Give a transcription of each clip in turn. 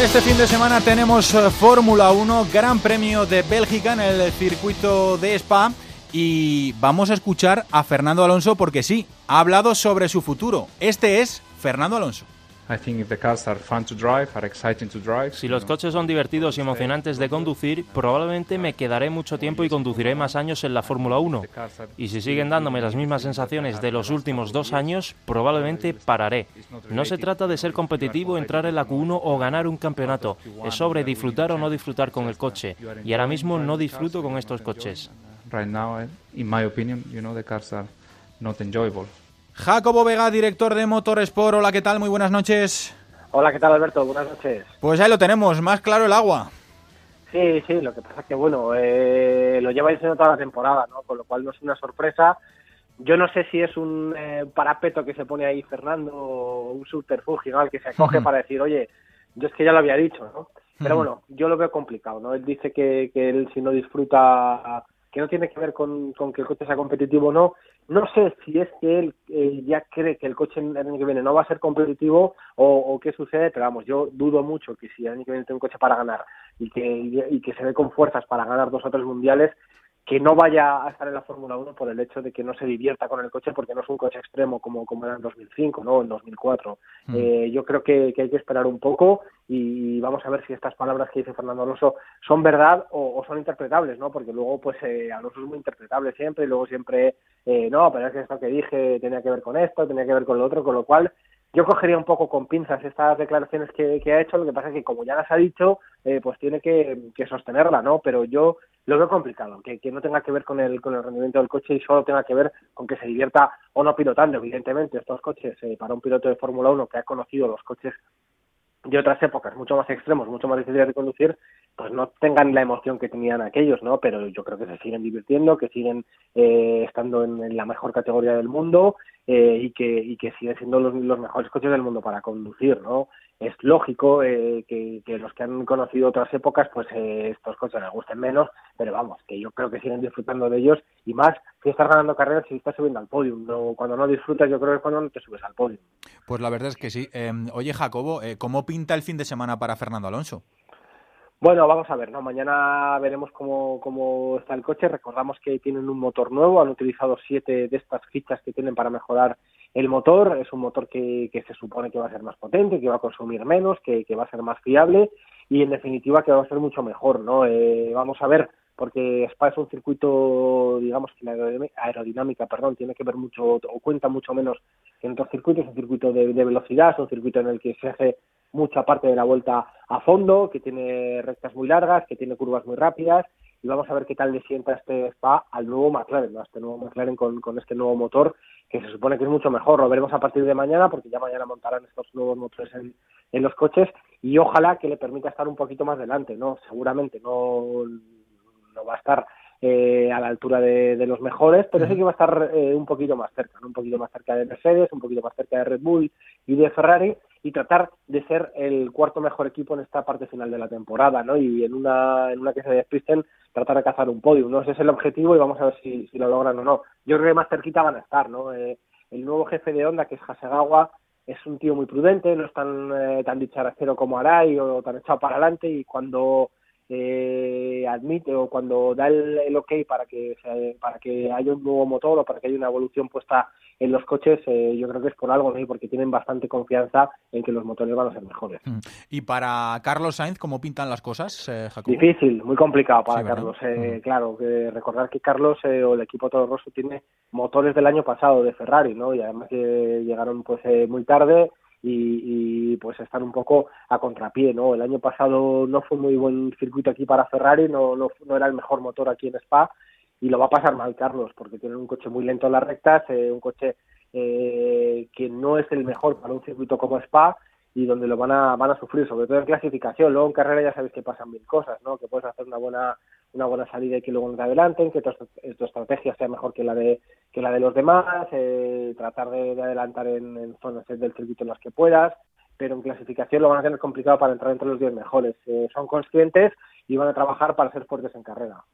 Este fin de semana tenemos eh, Fórmula 1, Gran Premio de Bélgica en el circuito de Spa y vamos a escuchar a Fernando Alonso porque sí, ha hablado sobre su futuro. Este es Fernando Alonso. Si los coches son divertidos y emocionantes de conducir, probablemente me quedaré mucho tiempo y conduciré más años en la Fórmula 1. Y si siguen dándome las mismas sensaciones de los últimos dos años, probablemente pararé. No se trata de ser competitivo, entrar en la Q1 o ganar un campeonato. Es sobre disfrutar o no disfrutar con el coche. Y ahora mismo no disfruto con estos coches. Jacobo Vega, director de Motorsport. Hola, ¿qué tal? Muy buenas noches. Hola, ¿qué tal, Alberto? Buenas noches. Pues ahí lo tenemos, más claro el agua. Sí, sí, lo que pasa es que, bueno, eh, lo lleva diciendo toda la temporada, ¿no? Con lo cual no es una sorpresa. Yo no sé si es un eh, parapeto que se pone ahí Fernando o un subterfugio al que se acoge para decir, oye, yo es que ya lo había dicho, ¿no? Pero bueno, yo lo veo complicado, ¿no? Él dice que, que él si no disfruta, que no tiene que ver con, con que el coche sea competitivo o no, no sé si es que él eh, ya cree que el coche el año que viene no va a ser competitivo o, qué sucede, pero vamos, yo dudo mucho que si el año que viene tiene un coche para ganar y que, y que se ve con fuerzas para ganar dos o tres mundiales, que no vaya a estar en la Fórmula 1 por el hecho de que no se divierta con el coche porque no es un coche extremo como, como era en 2005 ¿no? en 2004. Mm. Eh, yo creo que, hay que esperar un poco y vamos a ver si estas palabras que dice Fernando Alonso son verdad o, son interpretables, ¿no? porque luego pues eh, Alonso es muy interpretable siempre y luego siempre, eh, no, pero es que esto que dije tenía que ver con esto, tenía que ver con lo otro, con lo cual yo cogería un poco con pinzas estas declaraciones que, ha hecho, lo que pasa es que como ya las ha dicho, eh, pues tiene que, que, sostenerla, ¿no? Pero yo lo veo complicado, que, que no tenga que ver con el, con el rendimiento del coche y solo tenga que ver con que se divierta o no pilotando. Evidentemente, estos coches, eh, para un piloto de Fórmula 1 que ha conocido los coches de otras épocas, mucho más extremos, mucho más difíciles de conducir, pues no tengan la emoción que tenían aquellos, ¿no? Pero yo creo que se siguen divirtiendo, que siguen eh, estando en, la mejor categoría del mundo eh, y, que, y que siguen siendo los, los, mejores coches del mundo para conducir, ¿no? Es lógico eh, que, que, los que han conocido otras épocas, pues estos coches les gusten menos, pero vamos, que yo creo que siguen disfrutando de ellos y más si estás ganando carreras y estás subiendo al podio. No, cuando no disfrutas, yo creo que es cuando no te subes al podio. Pues la verdad es que sí. Em, oye, Jacobo, ¿cómo pinta el fin de semana para Fernando Alonso? Bueno, vamos a ver, ¿no? Mañana veremos cómo, cómo está el coche. Recordamos que tienen un motor nuevo, han utilizado siete de estas fichas que tienen para mejorar el motor. Es un motor que, que se supone que va a ser más potente, que va a consumir menos, que, que va a ser más fiable y en definitiva que va a ser mucho mejor, ¿no? Eh, vamos a ver, porque Spa es un circuito, digamos que la aerodinámica, perdón, tiene que ver mucho o cuenta mucho menos que en otros circuitos, es un circuito de, de velocidad, es un circuito en el que se hace mucha parte de la vuelta a fondo, que tiene rectas muy largas, que tiene curvas muy rápidas y vamos a ver qué tal le sienta este Spa al nuevo McLaren, a este nuevo McLaren con, con este nuevo motor que se supone que es mucho mejor. Lo veremos a partir de mañana porque ya mañana montarán estos nuevos motores en, en los coches y ojalá que le permita estar un poquito más delante, ¿no? Seguramente no, no va a estar eh, a la altura de, de, los mejores, pero sí que va a estar eh, un poquito más cerca, ¿no? un poquito más cerca de Mercedes, un poquito más cerca de Red Bull y de Ferrari y tratar de ser el cuarto mejor equipo en esta parte final de la temporada, ¿no? Y en una, en una que se despisten, tratar de cazar un podio, ¿no? Ese es el objetivo y vamos a ver si, si lo logran o no. Yo creo que más cerquita van a estar, ¿no? Eh, el nuevo jefe de Honda, que es Hasegawa, es un tío muy prudente, no es tan, eh, tan dicharacero como Arai o tan echado para adelante y cuando eh, admite o cuando da el, ok para que para que haya un nuevo motor o para que haya una evolución puesta en los coches, eh, yo creo que es por algo, ¿no? porque tienen bastante confianza en que los motores van a ser mejores. Mm. ¿Y para Carlos Sainz cómo pintan las cosas, eh, Difícil, muy complicado para Carlos. Eh, mm. Claro, que recordar que Carlos o el equipo Toro Rosso tiene motores del año pasado de Ferrari, ¿no? Y además que llegaron pues muy tarde y, pues están un poco a contrapié, ¿no? El año pasado no fue muy buen circuito aquí para Ferrari, no, no, no era el mejor motor aquí en Spa y lo va a pasar mal Carlos porque tiene un coche muy lento en las rectas, eh, un coche eh, que no es el mejor para un circuito como Spa y donde lo van a van a sufrir sobre todo en clasificación luego en carrera ya sabéis que pasan mil cosas no que puedes hacer una buena una buena salida y que luego no te adelanten que tu, estrategia sea mejor que la de que la de los demás eh, tratar de, adelantar en, en, zonas del circuito en las que puedas pero en clasificación lo van a tener complicado para entrar entre los 10 mejores. Eh, son conscientes y van a trabajar para ser fuertes en carrera.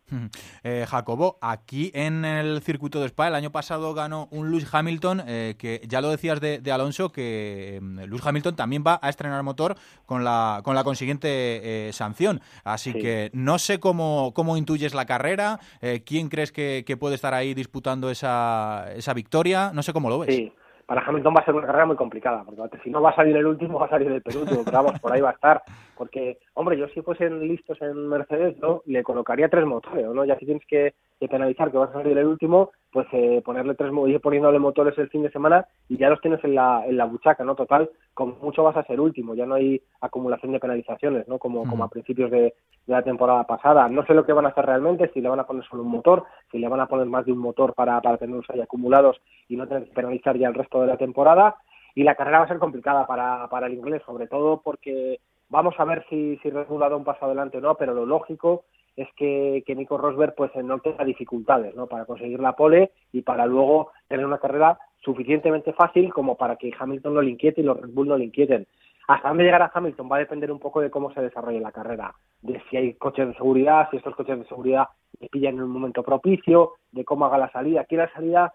Eh, Jacobo, aquí en el circuito de Spa el año pasado ganó un Lewis Hamilton eh, que ya lo decías de, Alonso que mm, Lewis Hamilton también va a estrenar motor con la con la consiguiente eh, sanción. Así que no sé cómo, cómo intuyes la carrera, quién crees que, que, puede estar ahí disputando esa, esa victoria, no sé cómo lo ves. Sí para Hamilton va a ser una carrera muy complicada, porque si no va a salir el último, va a salir el penúltimo, pero vamos, por ahí va a estar. Porque, hombre, yo si fuesen listos en Mercedes, ¿no? Le colocaría tres motores, ¿no? Ya si tienes que, penalizar que vas a salir el último, pues eh, ponerle tres, ir poniéndole motores el fin de semana y ya los tienes en la, en la buchaca, ¿no? Total, con mucho vas a ser último, ya no hay acumulación de penalizaciones, ¿no? Como, como a principios de, la temporada pasada. No sé lo que van a hacer realmente, si le van a poner solo un motor, si le van a poner más de un motor para, para tenerlos ahí acumulados y no tener que penalizar ya el resto de la temporada. Y la carrera va a ser complicada para, para el inglés, sobre todo porque vamos a ver si, si Red Bull ha dado un paso adelante o no, pero lo lógico es que, que Nico Rosberg pues no tenga dificultades ¿no? para conseguir la pole y para luego tener una carrera suficientemente fácil como para que Hamilton no le inquiete y los Red Bull no le inquieten. Hasta dónde llegará Hamilton va a depender un poco de cómo se desarrolle la carrera, de si hay coches de seguridad, si estos coches de seguridad le pillan en un momento propicio, de cómo haga la salida. Aquí la salida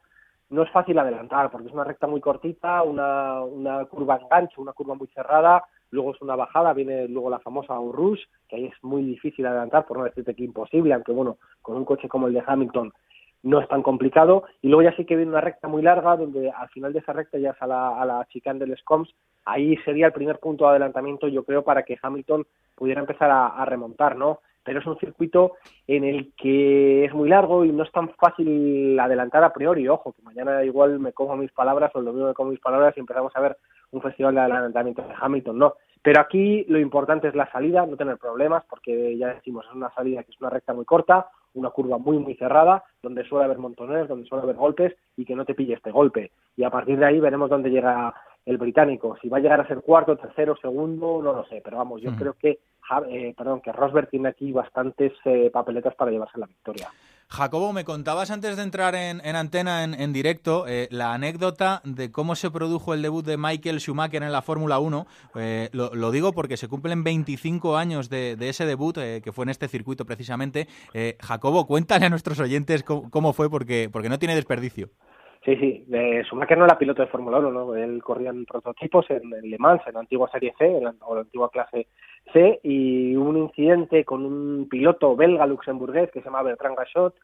no es fácil adelantar porque es una recta muy cortita, una, una curva en gancho, una curva muy cerrada, luego es una bajada, viene luego la famosa Rush, que ahí es muy difícil adelantar, por no decirte que imposible, aunque bueno, con un coche como el de Hamilton no es tan complicado, y luego ya sí que viene una recta muy larga, donde al final de esa recta ya es a la, a la chicane del Scoms, ahí sería el primer punto de adelantamiento, yo creo, para que Hamilton pudiera empezar a remontar, ¿no? Pero es un circuito en el que es muy largo y no es tan fácil adelantar a priori. Ojo, que mañana igual me como mis palabras o el domingo me como mis palabras y empezamos a ver un festival de adelantamiento de Hamilton, no. Pero aquí lo importante es la salida, no tener problemas, porque ya decimos, es una salida que es una recta muy corta, una curva muy, muy cerrada, donde suele haber montones, donde suele haber golpes y que no te pille este golpe. Y a partir de ahí veremos dónde llega el británico. Si va a llegar a ser cuarto, tercero, segundo, no lo sé, pero vamos, yo creo que eh, perdón, que Rosberg tiene aquí bastantes eh, papeletas para llevarse la victoria. Jacobo, me contabas antes de entrar en, antena en, directo eh, la anécdota de cómo se produjo el debut de Michael Schumacher en la Fórmula 1. lo, digo porque se cumplen 25 años de, ese debut, que fue en este circuito precisamente. Jacobo, cuéntale a nuestros oyentes cómo, fue, porque, porque no tiene desperdicio. Sí, sí. Schumacher no era piloto de Fórmula 1, ¿no? Él corría en prototipos en, Le Mans, en la antigua Serie C, en la, o la antigua clase C, y hubo un incidente con un piloto belga luxemburgués que se llama Bertrand Gachot,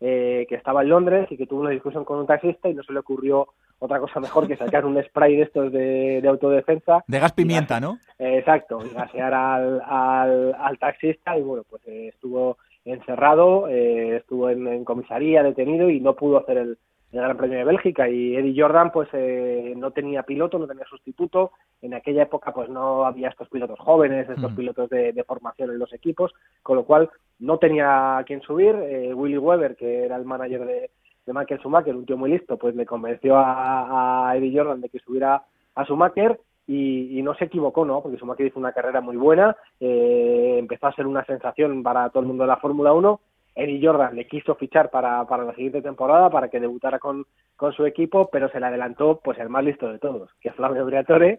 eh, que estaba en Londres y que tuvo una discusión con un taxista y no se le ocurrió otra cosa mejor que sacar un spray de estos de, autodefensa. De gas pimienta, ¿no? exacto, y gasear al, al, al, taxista y bueno, pues eh, estuvo encerrado, eh, estuvo en, comisaría detenido y no pudo hacer el, el Gran Premio de Bélgica y Eddie Jordan pues eh, no tenía piloto, no tenía sustituto, en aquella época pues no había estos pilotos jóvenes, estos mm. pilotos de, formación en los equipos, con lo cual no tenía a quien subir, eh, Willy Weber que era el manager de, de Michael Schumacher, un tío muy listo, pues le convenció a, a Eddie Jordan de que subiera a Schumacher y, y, no se equivocó, ¿no? Porque Schumacher hizo una carrera muy buena, eh, empezó a ser una sensación para todo el mundo de la Fórmula 1 Eddie Jordan le quiso fichar para, para la siguiente temporada para que debutara con, con su equipo, pero se le adelantó pues el más listo de todos, que es Flavio Briatore,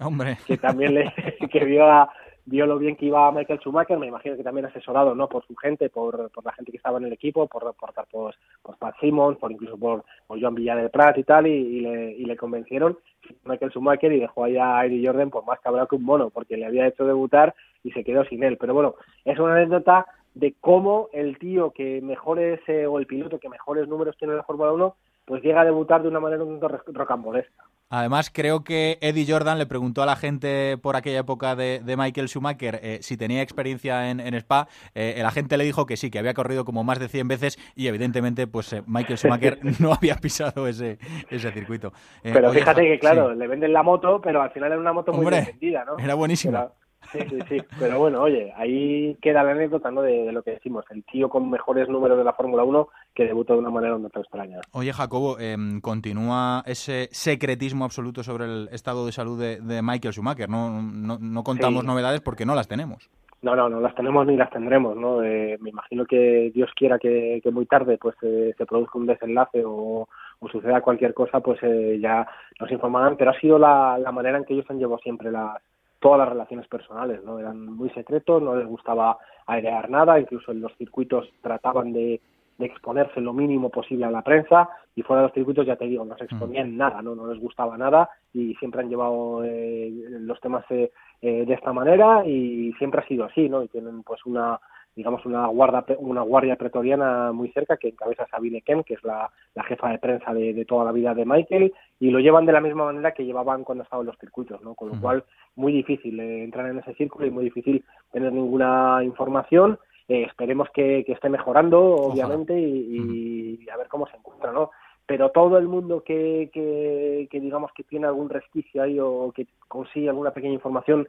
que también le que vio a, vio lo bien que iba Michael Schumacher, me imagino que también asesorado no por su gente, por, por la gente que estaba en el equipo, por, por, por, por Pat Simmons, por incluso por, por Joan Villa del Prat y tal, y, le, y le convencieron Michael Schumacher y dejó ahí a Eddie Jordan por más cabrón que un mono, porque le había hecho debutar y se quedó sin él. Pero bueno, es una anécdota de cómo el tío que mejores, o el piloto que mejores números tiene en la Fórmula 1, pues llega a debutar de una manera un tanto rocambolesca. Además, creo que Eddie Jordan le preguntó a la gente por aquella época de, Michael Schumacher eh, si tenía experiencia en, Spa. Eh, el agente le dijo que sí, que había corrido como más de 100 veces y evidentemente pues eh, Michael Schumacher no había pisado ese, ese circuito. pero fíjate que, claro, le venden la moto, pero al final era una moto muy vendida, ¿no? Era buenísima. Sí, sí, sí. Pero bueno, oye, ahí queda la anécdota ¿no? de, lo que decimos. El tío con mejores números de la Fórmula 1 que debutó de una manera un extraña. Oye, Jacobo, em, continúa ese secretismo absoluto sobre el estado de salud de, Michael Schumacher. No, no, contamos novedades porque no las tenemos. No, no, no las tenemos ni las tendremos, ¿no? Eh, me imagino que Dios quiera que, muy tarde pues eh, se produzca un desenlace o, suceda cualquier cosa, pues eh, ya nos informarán, pero ha sido la, la manera en que ellos han llevado siempre las todas las relaciones personales, ¿no? Eran muy secretos, no les gustaba airear nada, incluso en los circuitos trataban de, exponerse lo mínimo posible a la prensa y fuera de los circuitos, ya te digo, no se exponían mm. nada, ¿no? No les gustaba nada y siempre han llevado eh, los temas eh, de esta manera y siempre ha sido así, ¿no? Y tienen pues una digamos, una, guarda, una guardia pretoriana muy cerca que encabeza Sabine Kem, que es la, jefa de prensa de, toda la vida de Michael, y lo llevan de la misma manera que llevaban cuando estaban en los circuitos, ¿no? Con lo cual, muy difícil eh, entrar en ese círculo y muy difícil tener ninguna información. Eh, esperemos que, esté mejorando, obviamente, y, a ver cómo se encuentra, ¿no? Pero todo el mundo que, que, que digamos que tiene algún resquicio ahí o que consigue alguna pequeña información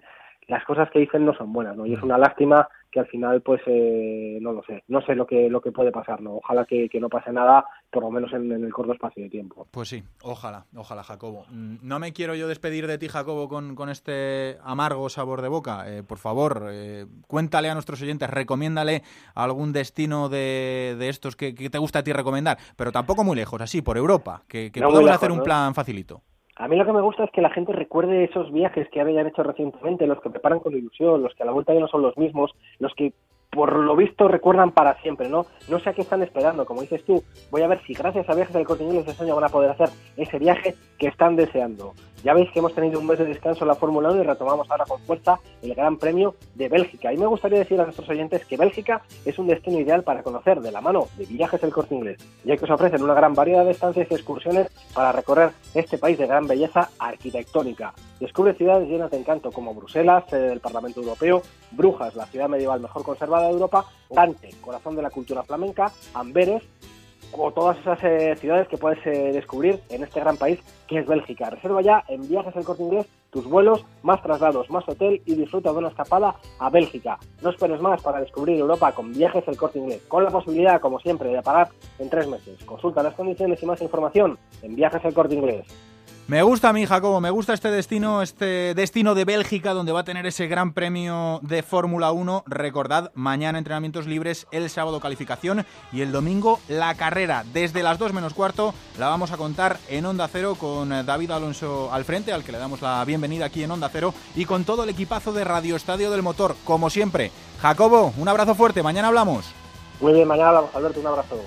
las cosas que dicen no son buenas, ¿no? Y es una lástima que al final, pues, eh, no lo sé, no sé lo que lo que puede pasar, ¿no? Ojalá que, no pase nada, por lo menos en, el corto espacio de tiempo. Pues sí, ojalá, ojalá, Jacobo. Mm, no me quiero yo despedir de ti, Jacobo, con, con este amargo sabor de boca. Eh, por favor, eh, cuéntale a nuestros oyentes, recomiéndale algún destino de, de estos que, te gusta a ti recomendar, pero tampoco muy lejos, así, por Europa, que, que podemos hacer un plan facilito. A mí lo que me gusta es que la gente recuerde esos viajes que habían hecho recientemente, los que preparan con ilusión, los que a la vuelta ya no son los mismos, los que por lo visto recuerdan para siempre, ¿no? No sé a qué están esperando, como dices tú, voy a ver si gracias a Viajes del Corte Inglés este año van a poder hacer ese viaje que están deseando. Ya veis que hemos tenido un mes de descanso en la Fórmula 1 y retomamos ahora con fuerza el Gran Premio de Bélgica. Y me gustaría decir a nuestros oyentes que Bélgica es un destino ideal para conocer de la mano de Viajes del Corte Inglés, ya que os ofrecen una gran variedad de estancias y excursiones para recorrer este país de gran belleza arquitectónica. Descubre ciudades llenas de encanto como Bruselas, sede del Parlamento Europeo, Brujas, la ciudad medieval mejor conservada de Europa, Dante, corazón de la cultura flamenca, Amberes, o todas esas eh, ciudades que puedes eh, descubrir en este gran país que es Bélgica. Reserva ya en Viajes al Corte Inglés tus vuelos, más traslados, más hotel y disfruta de una escapada a Bélgica. No esperes más para descubrir Europa con Viajes al Corte Inglés, con la posibilidad, como siempre, de pagar en tres meses. Consulta las condiciones y más información en Viajes al Corte Inglés. Me gusta a mí, Jacobo, me gusta este destino, este destino de Bélgica, donde va a tener ese gran premio de Fórmula 1. Recordad, mañana entrenamientos libres, el sábado calificación y el domingo la carrera. Desde las 2 menos cuarto la vamos a contar en Onda Cero con David Alonso al frente, al que le damos la bienvenida aquí en Onda Cero, y con todo el equipazo de Radio Estadio del Motor, como siempre. Jacobo, un abrazo fuerte, mañana hablamos. Muy bien, mañana hablamos, Alberto, un abrazo.